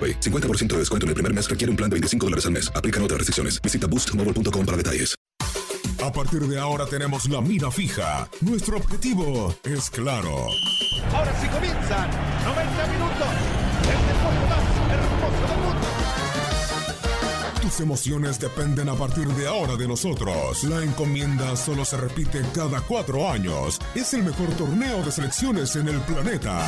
AroPay. 50% de descuento en el primer mes requiere un plan de 25 dólares al mes. Aplican otras restricciones. Visita boostmobile.com para detalles. A partir de ahora tenemos la mira fija. Nuestro objetivo es claro. Ahora sí comienzan 90 minutos. El deporte más hermoso del mundo. Tus emociones dependen a partir de ahora de nosotros. La encomienda solo se repite cada cuatro años. Es el mejor torneo de selecciones en el planeta.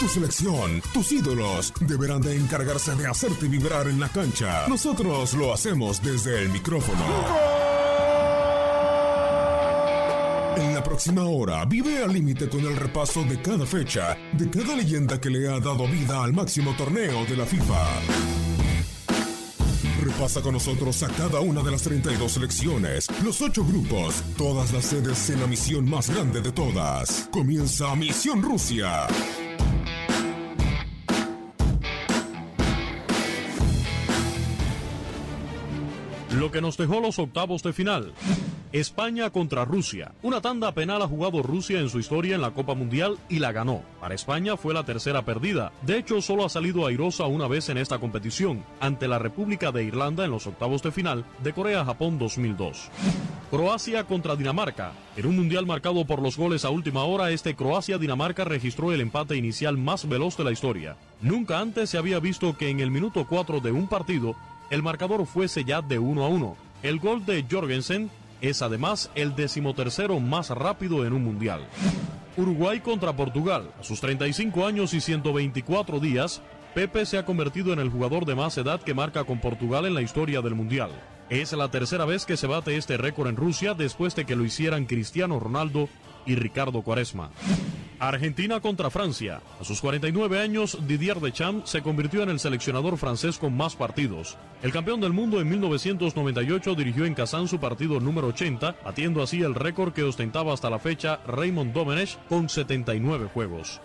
Tu selección, tus ídolos, deberán de encargarse de hacerte vibrar en la cancha. Nosotros lo hacemos desde el micrófono. En la próxima hora, vive al límite con el repaso de cada fecha, de cada leyenda que le ha dado vida al máximo torneo de la FIFA. Repasa con nosotros a cada una de las 32 selecciones, los 8 grupos, todas las sedes en la misión más grande de todas. Comienza Misión Rusia. Lo que nos dejó los octavos de final. España contra Rusia. Una tanda penal ha jugado Rusia en su historia en la Copa Mundial y la ganó. Para España fue la tercera perdida. De hecho, solo ha salido airosa una vez en esta competición, ante la República de Irlanda en los octavos de final de Corea-Japón 2002. Croacia contra Dinamarca. En un mundial marcado por los goles a última hora, este Croacia-Dinamarca registró el empate inicial más veloz de la historia. Nunca antes se había visto que en el minuto 4 de un partido, el marcador fuese ya de 1 a 1. El gol de Jorgensen es además el decimotercero más rápido en un mundial. Uruguay contra Portugal. A sus 35 años y 124 días, Pepe se ha convertido en el jugador de más edad que marca con Portugal en la historia del mundial. Es la tercera vez que se bate este récord en Rusia después de que lo hicieran Cristiano Ronaldo y Ricardo Cuaresma. Argentina contra Francia. A sus 49 años, Didier Deschamps se convirtió en el seleccionador francés con más partidos. El campeón del mundo en 1998 dirigió en Kazán su partido número 80, batiendo así el récord que ostentaba hasta la fecha Raymond Domenech con 79 juegos.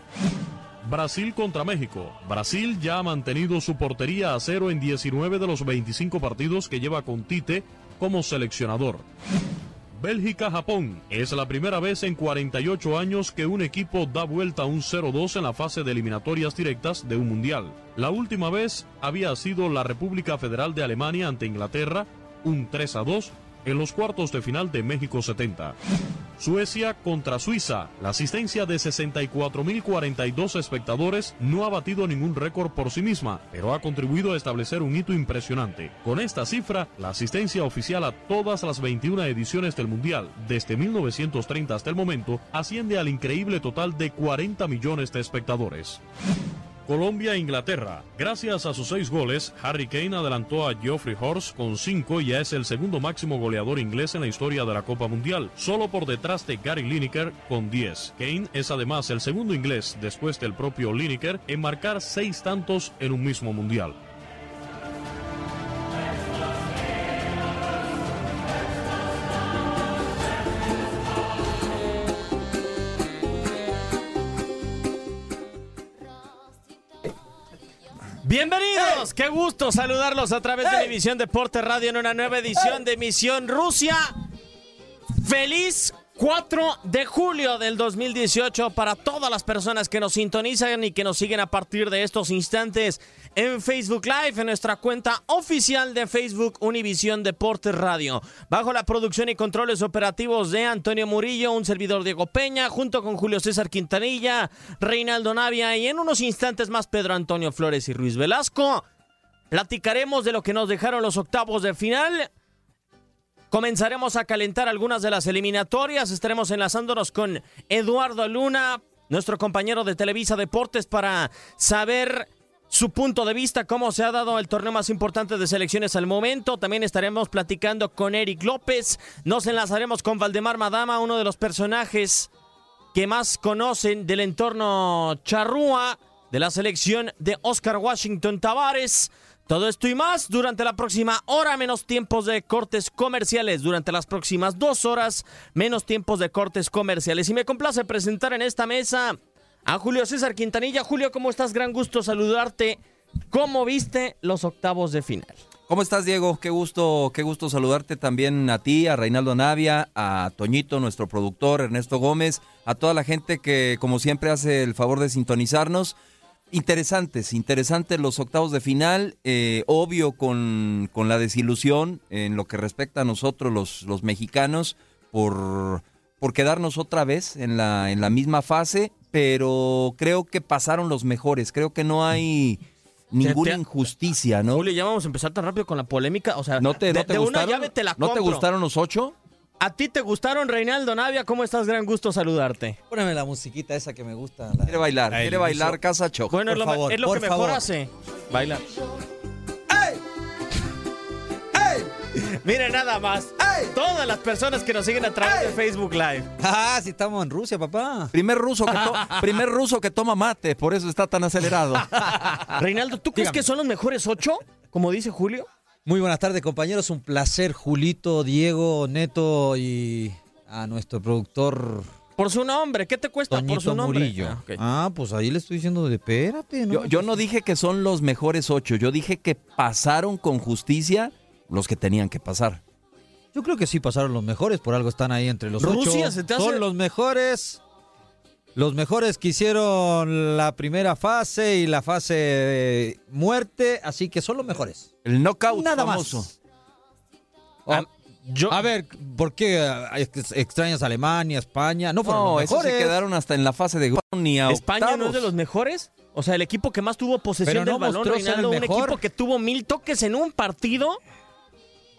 Brasil contra México. Brasil ya ha mantenido su portería a cero en 19 de los 25 partidos que lleva con Tite como seleccionador. Bélgica-Japón. Es la primera vez en 48 años que un equipo da vuelta a un 0-2 en la fase de eliminatorias directas de un mundial. La última vez había sido la República Federal de Alemania ante Inglaterra, un 3-2 en los cuartos de final de México 70. Suecia contra Suiza. La asistencia de 64.042 espectadores no ha batido ningún récord por sí misma, pero ha contribuido a establecer un hito impresionante. Con esta cifra, la asistencia oficial a todas las 21 ediciones del Mundial desde 1930 hasta el momento asciende al increíble total de 40 millones de espectadores. Colombia e Inglaterra. Gracias a sus seis goles, Harry Kane adelantó a Geoffrey Horst con cinco y ya es el segundo máximo goleador inglés en la historia de la Copa Mundial, solo por detrás de Gary Lineker con 10. Kane es además el segundo inglés después del propio Lineker en marcar seis tantos en un mismo Mundial. Bienvenidos, qué gusto saludarlos a través de División Deporte Radio en una nueva edición de Misión Rusia. Feliz 4 de julio del 2018 para todas las personas que nos sintonizan y que nos siguen a partir de estos instantes en Facebook Live, en nuestra cuenta oficial de Facebook Univisión Deportes Radio. Bajo la producción y controles operativos de Antonio Murillo, un servidor Diego Peña, junto con Julio César Quintanilla, Reinaldo Navia y en unos instantes más Pedro Antonio Flores y Ruiz Velasco. Platicaremos de lo que nos dejaron los octavos de final. Comenzaremos a calentar algunas de las eliminatorias. Estaremos enlazándonos con Eduardo Luna, nuestro compañero de Televisa Deportes, para saber su punto de vista, cómo se ha dado el torneo más importante de selecciones al momento. También estaremos platicando con Eric López. Nos enlazaremos con Valdemar Madama, uno de los personajes que más conocen del entorno charrúa de la selección de Oscar Washington Tavares. Todo esto y más durante la próxima hora, menos tiempos de cortes comerciales. Durante las próximas dos horas, menos tiempos de cortes comerciales. Y me complace presentar en esta mesa a Julio César Quintanilla. Julio, ¿cómo estás? Gran gusto saludarte. ¿Cómo viste los octavos de final? ¿Cómo estás, Diego? Qué gusto, qué gusto saludarte también a ti, a Reinaldo Navia, a Toñito, nuestro productor, Ernesto Gómez, a toda la gente que, como siempre, hace el favor de sintonizarnos. Interesantes, interesantes los octavos de final, eh, obvio con, con, la desilusión en lo que respecta a nosotros los, los mexicanos por, por quedarnos otra vez en la, en la misma fase, pero creo que pasaron los mejores, creo que no hay ninguna injusticia, ¿no? Julio, ya vamos a empezar tan rápido con la polémica, o sea, ¿no te, de, no te de gustaron? una llave te la ¿No te gustaron los ocho? ¿A ti te gustaron, Reinaldo Navia? ¿Cómo estás? Gran gusto saludarte. Póneme la musiquita esa que me gusta. La... Quiere bailar, quiere bailar Casa Choc. Bueno, Por es lo, favor, es lo por que mejor hace. Bailar. Miren nada más. Todas las personas que nos siguen a través de Facebook Live. Ah, si estamos en Rusia, papá. Primer ruso, que to- primer ruso que toma mate, por eso está tan acelerado. Reinaldo, ¿tú crees Dígame. que son los mejores ocho? Como dice Julio. Muy buenas tardes, compañeros. Un placer, Julito, Diego, Neto y a nuestro productor Por su nombre, ¿qué te cuesta por su nombre? Murillo. Ah. Ah, pues ahí le estoy diciendo de espérate, ¿no? Yo, yo no dije que son los mejores ocho, yo dije que pasaron con justicia los que tenían que pasar. Yo creo que sí pasaron los mejores, por algo están ahí entre los Rusia, ocho. ¿se te hace? Son los mejores. Los mejores que hicieron la primera fase y la fase de muerte, así que son los mejores. El knockout Nada famoso. más. Ah, yo, A ver, ¿por qué ah, ex- extrañas a Alemania, España? No fueron No, los esos mejores. se quedaron hasta en la fase de grupo, ni a ¿España no es octavos. de los mejores? O sea, el equipo que más tuvo posesión Pero no del balón, Reinaldo, un mejor. equipo que tuvo mil toques en un partido.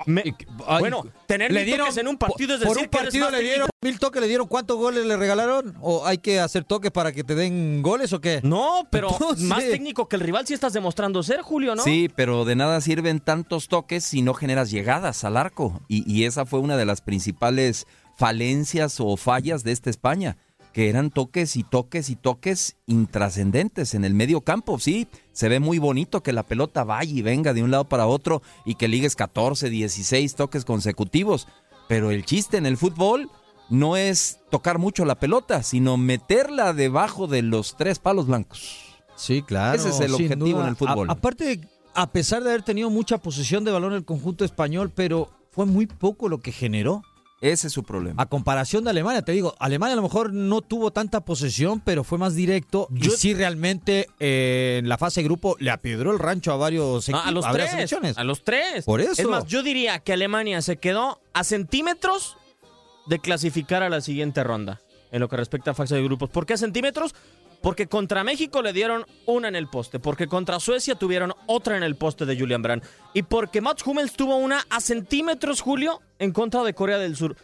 Me- Ay, bueno, tener le mil dieron- toques en un partido es por decir un que eres partido más le dieron mil toques, le dieron cuántos goles le regalaron o hay que hacer toques para que te den goles o qué? No, pero Entonces- más técnico que el rival sí estás demostrando ser, Julio, ¿no? Sí, pero de nada sirven tantos toques si no generas llegadas al arco. Y, y esa fue una de las principales falencias o fallas de esta España, que eran toques y toques y toques intrascendentes en el medio campo. Sí, se ve muy bonito que la pelota vaya y venga de un lado para otro y que ligues 14, 16 toques consecutivos. Pero el chiste en el fútbol no es tocar mucho la pelota, sino meterla debajo de los tres palos blancos. Sí, claro. Ese es el objetivo duda. en el fútbol. A- aparte, a pesar de haber tenido mucha posesión de balón el conjunto español, pero fue muy poco lo que generó. Ese es su problema. A comparación de Alemania, te digo, Alemania a lo mejor no tuvo tanta posesión, pero fue más directo. Yo- y sí, realmente eh, en la fase de grupo le apiedró el rancho a varios equipos, a los varias tres. selecciones. A los tres. Por eso. Es más, yo diría que Alemania se quedó a centímetros de clasificar a la siguiente ronda en lo que respecta a fase de grupos. ¿Por qué a centímetros? Porque contra México le dieron una en el poste, porque contra Suecia tuvieron otra en el poste de Julian Brand y porque Mats Hummels tuvo una a centímetros, Julio, en contra de Corea del Sur.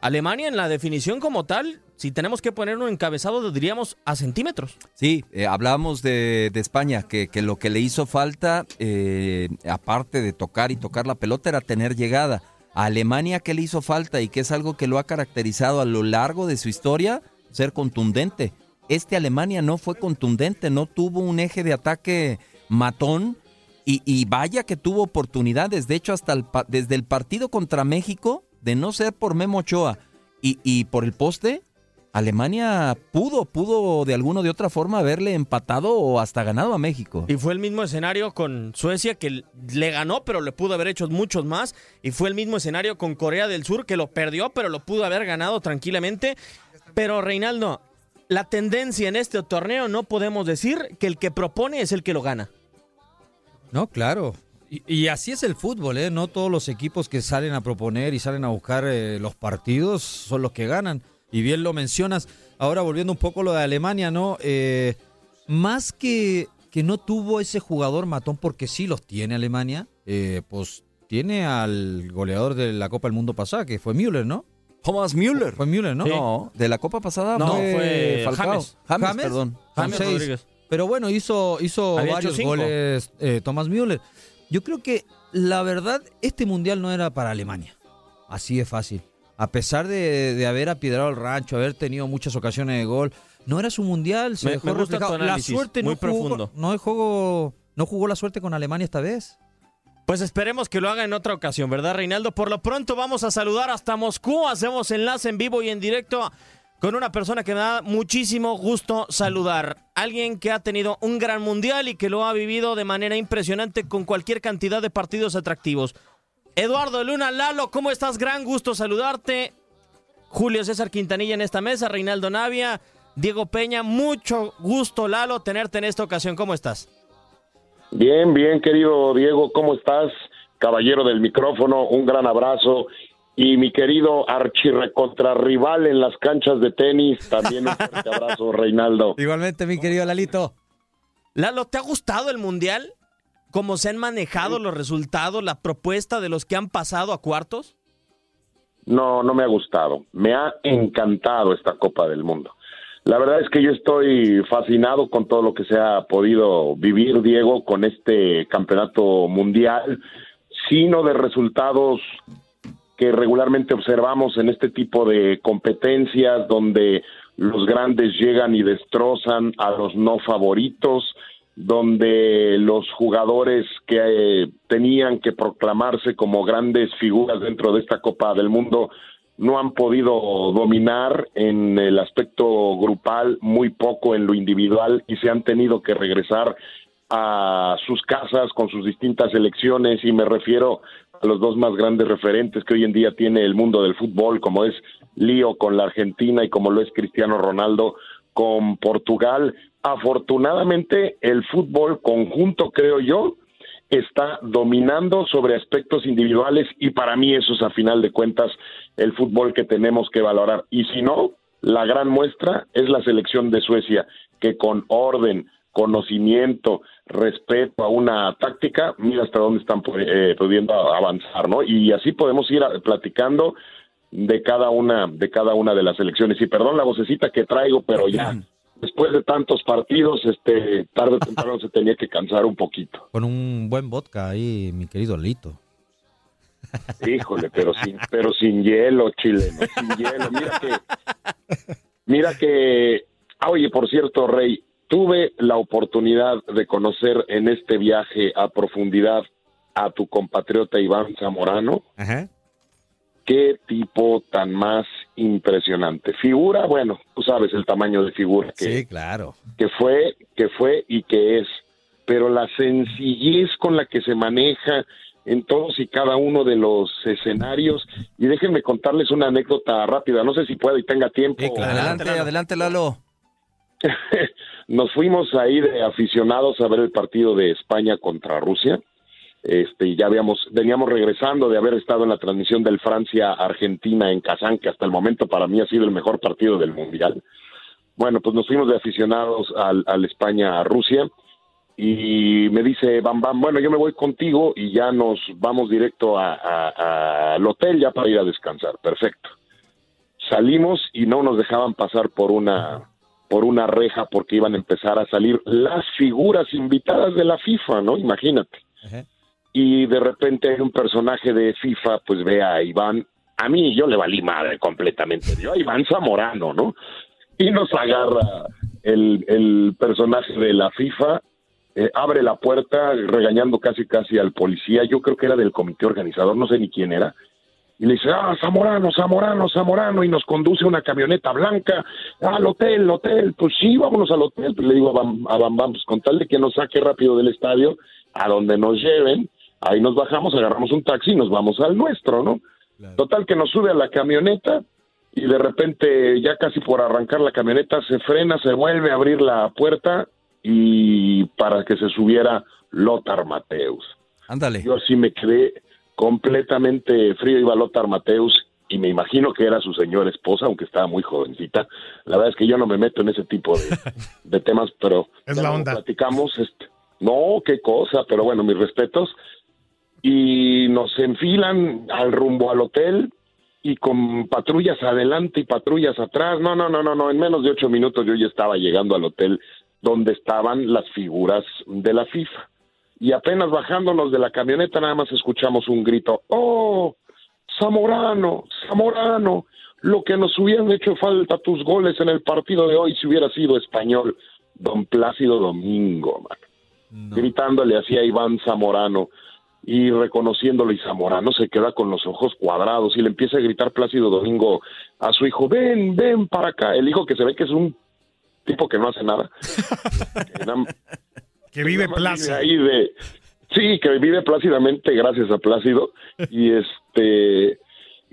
Alemania en la definición como tal, si tenemos que poner un encabezado, diríamos a centímetros. Sí, eh, hablábamos de, España, que, que lo que le hizo falta, eh, aparte de tocar y tocar la pelota, era tener llegada. Alemania, ¿qué le hizo falta? Y que es algo que lo ha caracterizado a lo largo de su historia, ser contundente. Este Alemania no fue contundente, no tuvo un eje de ataque matón. Y, y vaya que tuvo oportunidades. De hecho, hasta el desde el partido contra México, de no ser por Memo Ochoa y, y por el poste, Alemania pudo, pudo de alguna de otra forma haberle empatado o hasta ganado a México. Y fue el mismo escenario con Suecia que le ganó, pero le pudo haber hecho muchos más. Y fue el mismo escenario con Corea del Sur que lo perdió, pero lo pudo haber ganado tranquilamente. Pero Reinaldo, la tendencia en este torneo no podemos decir que el que propone es el que lo gana. No, claro. Y, así es el fútbol, ¿eh? No todos los equipos que salen a proponer y salen a buscar eh, los partidos son los que ganan. Y bien lo mencionas. Ahora volviendo un poco lo de Alemania, ¿no? Eh, más que, que no tuvo ese jugador matón, porque sí los tiene Alemania, eh, pues tiene al goleador de la Copa del Mundo pasada, que fue Müller, ¿no? Thomas Müller. Fue Müller, ¿no? No, de la Copa pasada no, fue, James. James, perdón. James Rodríguez. Pero bueno, hizo, hizo varios goles eh, Thomas Müller. Yo creo que la verdad, este mundial no era para Alemania. Así de fácil a pesar de, haber apiedrado el rancho, haber tenido muchas ocasiones de gol, no era su mundial, se dejó La suerte muy no profundo. Jugó, no jugó, no jugó la suerte con Alemania esta vez. Pues esperemos que lo haga en otra ocasión, ¿verdad, Reinaldo? Por lo pronto vamos a saludar hasta Moscú, hacemos enlace en vivo y en directo con una persona que me da muchísimo gusto saludar. Alguien que ha tenido un gran mundial y que lo ha vivido de manera impresionante con cualquier cantidad de partidos atractivos. Eduardo Luna Lalo, ¿cómo estás? Gran gusto saludarte. Julio César Quintanilla en esta mesa, Reinaldo Navia, Diego Peña, mucho gusto Lalo tenerte en esta ocasión. ¿Cómo estás? Bien, bien, querido Diego, ¿cómo estás? Caballero del micrófono, un gran abrazo. Y mi querido rival en las canchas de tenis, también un fuerte abrazo, Reinaldo. Igualmente, mi querido Lalito. Lalo, ¿te ha gustado el Mundial? cómo se han manejado los resultados, la propuesta de los que han pasado a cuartos? No, no me ha gustado. Me ha encantado esta Copa del Mundo. La verdad es que yo estoy fascinado con todo lo que se ha podido vivir, Diego, con este campeonato mundial, sino de resultados que regularmente observamos en este tipo de competencias donde los grandes llegan y destrozan a los no favoritos, donde los jugadores que eh, tenían que proclamarse como grandes figuras dentro de esta Copa del Mundo no han podido dominar en el aspecto grupal, muy poco en lo individual y se han tenido que regresar a sus casas con sus distintas elecciones y me refiero a los dos más grandes referentes que hoy en día tiene el mundo del fútbol, como es Lío con la Argentina y como lo es Cristiano Ronaldo con Portugal. Afortunadamente, el fútbol conjunto, creo yo, está dominando sobre aspectos individuales y para mí eso es a final de cuentas el fútbol que tenemos que valorar. Y si no, la gran muestra es la selección de Suecia, que con orden, conocimiento, respeto a una táctica, mira hasta dónde están eh, pudiendo avanzar, ¿no? Y así podemos ir platicando de cada una de cada una de las elecciones. Y perdón la vocecita que traigo, pero ya después de tantos partidos, este tarde o temprano se tenía que cansar un poquito. Con un buen vodka ahí, mi querido Lito. Híjole, pero sin pero sin hielo, chileno, sin hielo. Mira que mira que ah, oye, por cierto, Rey, tuve la oportunidad de conocer en este viaje a profundidad a tu compatriota Iván Zamorano. Ajá qué tipo tan más impresionante. Figura, bueno, tú sabes el tamaño de figura que, claro. que fue, que fue y que es, pero la sencillez con la que se maneja en todos y cada uno de los escenarios. Y déjenme contarles una anécdota rápida, no sé si puedo y tenga tiempo. Adelante, adelante, Lalo. Nos fuimos ahí de aficionados a ver el partido de España contra Rusia este, ya habíamos, veníamos regresando de haber estado en la transmisión del Francia-Argentina en Kazán, que hasta el momento para mí ha sido el mejor partido del Mundial. Bueno, pues nos fuimos de aficionados al, al España-Rusia y me dice Bam Bam, bueno, yo me voy contigo y ya nos vamos directo al hotel ya para ir a descansar. Perfecto. Salimos y no nos dejaban pasar por una por una reja porque iban a empezar a salir las figuras invitadas de la FIFA, ¿no? Imagínate y de repente un personaje de FIFA, pues ve a Iván, a mí yo le valí madre completamente, yo a Iván Zamorano, ¿no? Y nos agarra el, el personaje de la FIFA, eh, abre la puerta regañando casi casi al policía, yo creo que era del comité organizador, no sé ni quién era, y le dice, ah, Zamorano, Zamorano, Zamorano, y nos conduce una camioneta blanca al hotel, hotel, pues sí, vámonos al hotel. Pues le digo a Bam, a pues con tal de que nos saque rápido del estadio, a donde nos lleven, ahí nos bajamos, agarramos un taxi y nos vamos al nuestro, ¿no? Total que nos sube a la camioneta y de repente, ya casi por arrancar la camioneta, se frena, se vuelve a abrir la puerta y para que se subiera Lothar Mateus. Ándale. Yo así me quedé completamente frío, iba Lothar Mateus y me imagino que era su señora esposa, aunque estaba muy jovencita. La verdad es que yo no me meto en ese tipo de, de temas, pero Es ya la lo onda. platicamos. Este, no, qué cosa, pero bueno, mis respetos. Y nos enfilan al rumbo al hotel y con patrullas adelante y patrullas atrás. No, no, no, no, no. En menos de ocho minutos yo ya estaba llegando al hotel donde estaban las figuras de la FIFA. Y apenas bajándonos de la camioneta nada más escuchamos un grito. ¡Oh! Zamorano, Zamorano, lo que nos hubieran hecho falta tus goles en el partido de hoy si hubiera sido español. Don Plácido Domingo, man. Gritándole así a Iván Zamorano y reconociéndolo y Zamorano se queda con los ojos cuadrados y le empieza a gritar Plácido Domingo a su hijo, ven, ven para acá. El hijo que se ve que es un tipo que no hace nada. Que nada- Que vive Plácido. ahí de- sí, que vive plácidamente gracias a Plácido. Y este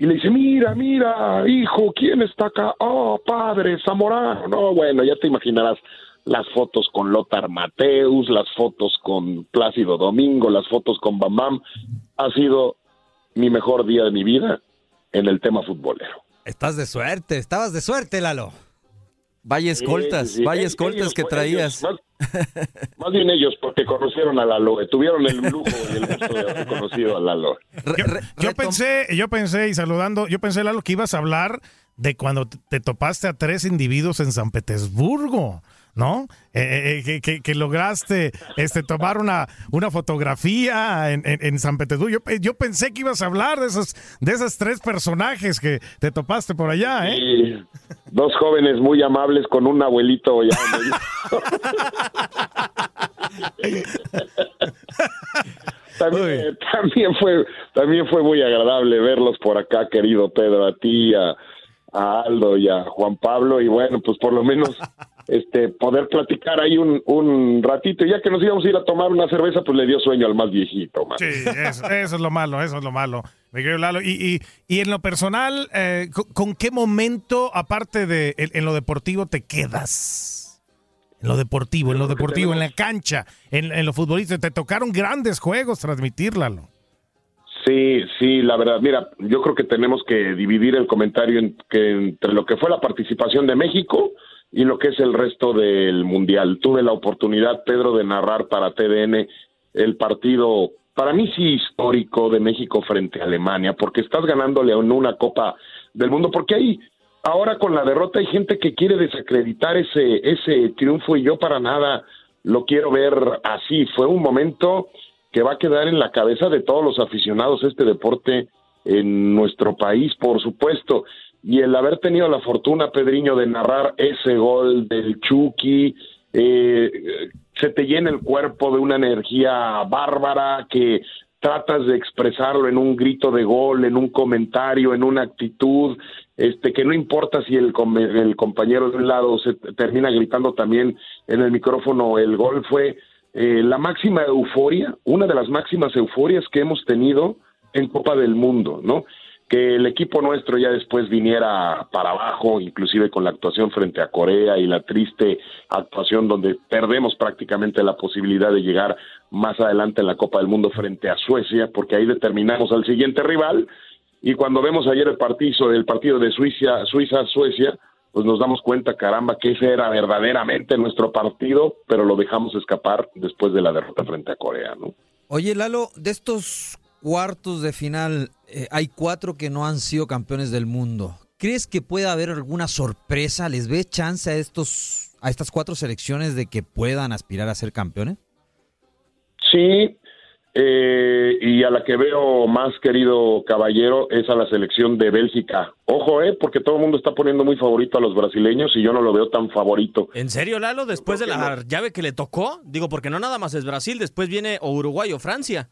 y le dice, mira, mira, hijo, ¿quién está acá? Oh, padre, Zamorano. No, bueno, ya te imaginarás las fotos con Lothar Mateus, las fotos con Plácido Domingo, las fotos con Bam Bam. Ha sido mi mejor día de mi vida en el tema futbolero. Estás de suerte, estabas de suerte, Lalo. Vaya escoltas, Sí, sí, vaya ellos, escoltas que ellos, traías. más, más bien ellos, porque conocieron a Lalo, eh, tuvieron el lujo y el gusto de haber conocido a Lalo. Yo, yo pensé, yo pensé, y saludando, yo pensé, Lalo, que ibas a hablar de cuando te topaste a tres individuos en San Petersburgo, ¿no? Eh, eh, eh, que, que- que lograste este, tomar una, una fotografía en, en- en San Petersburgo. Yo, pe- yo pensé que ibas a hablar de esos, de esos tres personajes que te topaste por allá, ¿eh? Y dos jóvenes muy amables con un abuelito ya. también, también fue también fue muy agradable verlos por acá, querido Pedro, a ti, a, a Aldo y a Juan Pablo y bueno, pues por lo menos este poder platicar ahí un, un ratito, ya que nos íbamos a ir a tomar una cerveza, pues le dio sueño al más viejito, man. Sí, eso, eso es lo malo, eso es lo malo, Lalo. Y, y, y en lo personal, eh, ¿con, con qué momento, aparte de en, en lo deportivo, te quedas? En lo deportivo, en lo deportivo, en la cancha, en, en lo futbolístico. Te tocaron grandes juegos transmitir, Lalo. Sí, sí, la verdad. Mira, yo creo que tenemos que dividir el comentario en- que entre lo que fue la participación de México y lo que es el resto del Mundial. Tuve la oportunidad, Pedro, de narrar para TDN el partido, para mí sí histórico, de México frente a Alemania, porque estás ganándole en una Copa del Mundo, porque ahí, ahora con la derrota hay gente que quiere desacreditar ese, ese triunfo y yo para nada lo quiero ver así. Fue un momento que va a quedar en la cabeza de todos los aficionados a este deporte en nuestro país, por supuesto. Y el haber tenido la fortuna, Pedriño, de narrar ese gol del Chucky, eh, se te llena el cuerpo de una energía bárbara que tratas de expresarlo en un grito de gol, en un comentario, en una actitud, este que no importa si el, el compañero de un lado se termina gritando también en el micrófono el gol fue eh, la máxima euforia, una de las máximas euforias que hemos tenido en Copa del Mundo, ¿no? Que el equipo nuestro ya después viniera para abajo, inclusive con la actuación frente a Corea y la triste actuación donde perdemos prácticamente la posibilidad de llegar más adelante en la Copa del Mundo frente a Suecia, porque ahí determinamos al siguiente rival y cuando vemos ayer el partido, el partido de Suiza, Suiza-Suecia, pues nos damos cuenta, caramba, que ese era verdaderamente nuestro partido, pero lo dejamos escapar después de la derrota frente a Corea, ¿no? Oye, Lalo, de estos cuartos de final, eh, hay cuatro que no han sido campeones del mundo. ¿Crees que pueda haber alguna sorpresa? ¿Les ves chance a estos a estas cuatro selecciones de que puedan aspirar a ser campeones? Sí, eh, y a la que veo más querido caballero es a la selección de Bélgica. Ojo, eh, porque todo el mundo está poniendo muy favorito a los brasileños y yo no lo veo tan favorito. ¿En serio, Lalo? Después de la llave que le tocó, digo, porque no nada más es Brasil, después viene o Uruguay o Francia.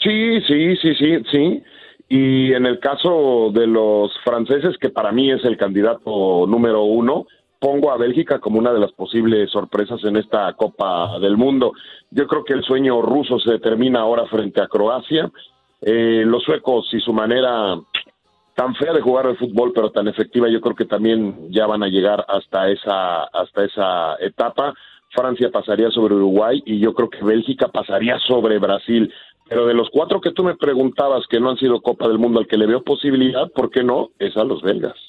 Sí, sí, sí, sí, sí. Y en el caso de los franceses, que para mí es el candidato número uno, pongo a Bélgica como una de las posibles sorpresas en esta Copa del Mundo. Yo creo que el sueño ruso se termina ahora frente a Croacia. Eh, los suecos y su manera tan fea de jugar el fútbol, pero tan efectiva, yo creo que también ya van a llegar hasta esa, hasta esa etapa. Francia pasaría sobre Uruguay y yo creo que Bélgica pasaría sobre Brasil. Pero de los cuatro que tú me preguntabas que no han sido Copa del Mundo al que le veo posibilidad, ¿por qué no? Es a los belgas.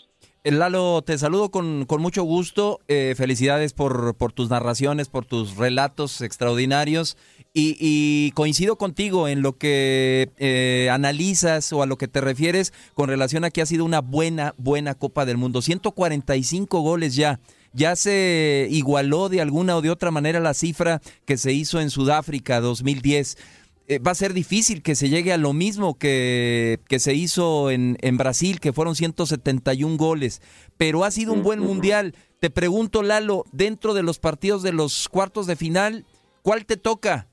Eh, Lalo, te saludo con, con mucho gusto. Eh, felicidades por, por tus narraciones, por tus relatos extraordinarios. Y, y coincido contigo en lo que eh, analizas o a lo que te refieres con relación a que ha sido una buena, buena Copa del Mundo. 145 goles ya. Ya se igualó de alguna o de otra manera la cifra que se hizo en Sudáfrica 2010 eh, va a ser difícil que se llegue a lo mismo que, que se hizo en, en, Brasil, que fueron 171 goles, pero ha sido un buen mundial. Te pregunto, Lalo, dentro de los partidos de los cuartos de final, ¿cuál te toca?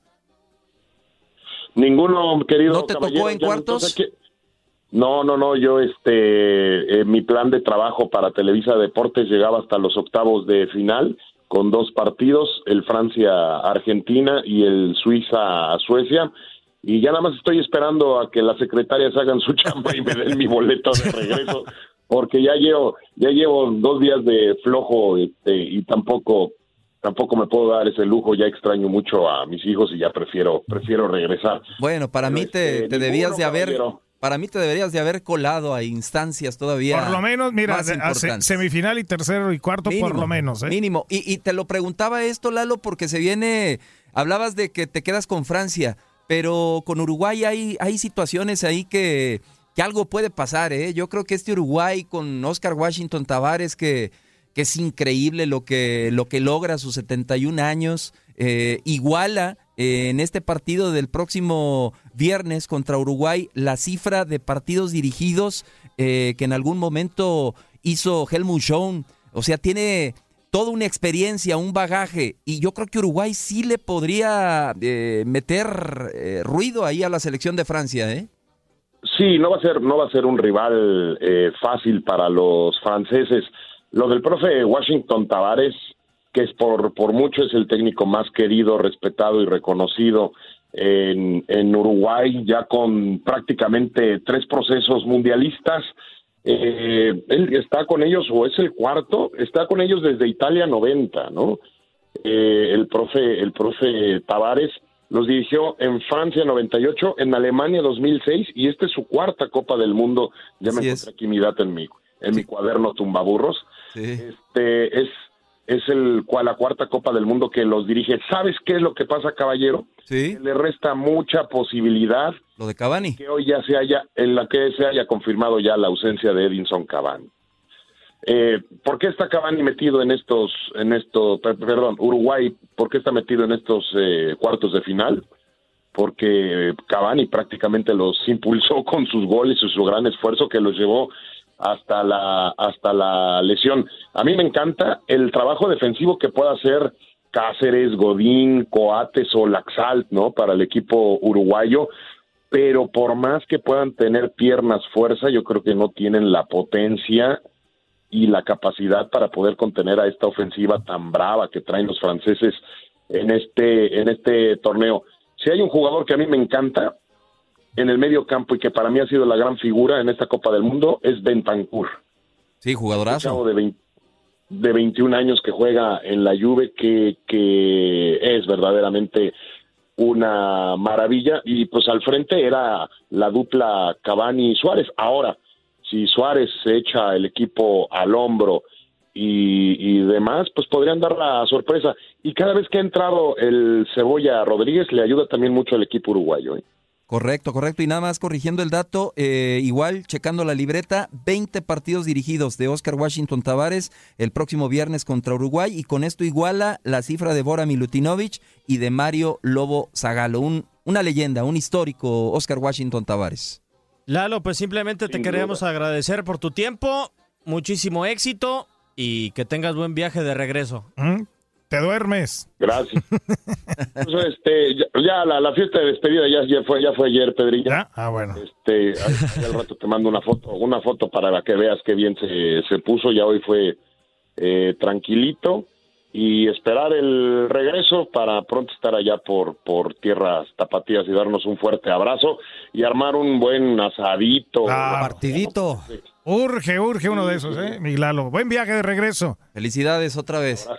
Ninguno, querido. ¿No te tocó en cuartos? No, no, no, yo este, eh, mi plan de trabajo para Televisa Deportes llegaba hasta los octavos de final con dos partidos, el Francia-Argentina y el Suiza-Suecia. Y ya nada más estoy esperando a que las secretarias hagan su chamba y me den mi boleto de regreso, porque ya llevo, ya llevo dos días de flojo este, y tampoco, tampoco me puedo dar ese lujo, ya extraño mucho a mis hijos y ya prefiero, prefiero regresar. Bueno, para Pero mí te, este, te debías de haber... Caballero para mí te deberías de haber colado a instancias todavía. Por lo menos, mira, a semifinal y tercero y cuarto, mínimo, por lo menos. ¿eh? Mínimo. Y, y, te lo preguntaba esto, Lalo, porque se viene. Hablabas de que te quedas con Francia, pero con Uruguay hay, hay situaciones ahí que, que algo puede pasar, ¿eh? Yo creo que este Uruguay con Oscar Washington Tavares, que, que es increíble lo que, lo que logra a sus 71 años, eh, iguala en este partido del próximo viernes contra Uruguay la cifra de partidos dirigidos eh, que en algún momento hizo Helmut Schoen. O sea, tiene toda una experiencia, un bagaje, y yo creo que Uruguay sí le podría eh, meter eh, ruido ahí a la selección de Francia, ¿eh? Sí, no va a ser, no va a ser un rival eh, fácil para los franceses. Lo del profe Washington Tavares que es por, por mucho es el técnico más querido, respetado y reconocido en, en Uruguay, ya con prácticamente tres procesos mundialistas. Eh, él está con ellos, o es el cuarto, está con ellos desde Italia 90, ¿no? Eh, el profe, el profe Tavares los dirigió en Francia 98, en Alemania 2006 y esta es su cuarta Copa del Mundo. Ya me encontré aquí mi data en mi, en mi cuaderno tumbaburros. Sí. Este es es el la cuarta Copa del Mundo que los dirige. ¿Sabes qué es lo que pasa, caballero? Sí. Le resta mucha posibilidad. Lo de Cavani. Que hoy ya se haya, en la que se haya confirmado ya la ausencia de Edinson Cavani. Eh, ¿Por qué está Cavani metido en estos, en estos, perdón, Uruguay, por qué está metido en estos eh, cuartos de final? Porque Cavani prácticamente los impulsó con sus goles y su gran esfuerzo que los llevó hasta la, hasta la lesión. A mí me encanta el trabajo defensivo que pueda hacer Cáceres, Godín, Coates o Laxalt, ¿no? Para el equipo uruguayo, pero por más que puedan tener piernas, fuerza, yo creo que no tienen la potencia y la capacidad para poder contener a esta ofensiva tan brava que traen los franceses en este, en este torneo. Si hay un jugador que a mí me encanta, en el medio campo y que para mí ha sido la gran figura en esta Copa del Mundo es Bentancur. Sí, jugadorazo. de, 20, de 21 años que juega en la Juve, que, que es verdaderamente una maravilla. Y pues al frente era la dupla Cavani Suárez. Ahora, si Suárez se echa el equipo al hombro y, y, demás, pues podrían dar la sorpresa. Y cada vez que ha entrado el Cebolla Rodríguez, le ayuda también mucho al equipo uruguayo. ¿eh? Correcto, correcto. Y nada más corrigiendo el dato, eh, igual checando la libreta, 20 partidos dirigidos de Oscar Washington Tavares el próximo viernes contra Uruguay y con esto iguala la cifra de Bora Milutinovic y de Mario Lobo Zagalo. Un, una leyenda, un histórico Oscar Washington Tavares. Lalo, pues simplemente te queremos agradecer por tu tiempo, muchísimo éxito y que tengas buen viaje de regreso. ¿Mm? Te duermes. Gracias. Pues, este, ya, ya la, la fiesta de despedida ya, ya fue ya fue ayer, Pedrilla. ¿Ya? Ah, bueno. Este, ahí- al rato te mando una foto, una foto para que veas qué bien se, se puso. Ya hoy fue eh, tranquilito y esperar el regreso para pronto estar allá por, por tierras tapatías y darnos un fuerte abrazo y armar un buen asadito. Partidito. Urge, urge uno de esos, ¿eh? Mi Lalo. Buen viaje de regreso. Felicidades otra vez.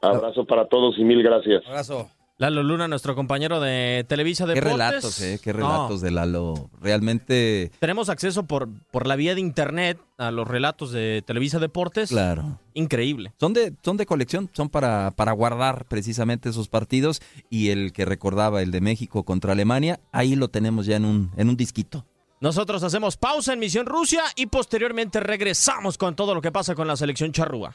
Abrazo para todos y mil gracias. Abrazo. Lalo Luna, nuestro compañero de Televisa Qué Deportes. relatos, eh, qué No, relatos de Lalo. Realmente, tenemos acceso por, por la vía de internet a los relatos de Televisa Deportes. claro. Increíble. Son de, son de colección, son para, para guardar precisamente esos partidos. Y el que recordaba, el de México contra Alemania, ahí lo tenemos ya en un, en un disquito. Nosotros hacemos pausa en Misión Rusia y posteriormente regresamos con todo lo que pasa con la selección charrúa.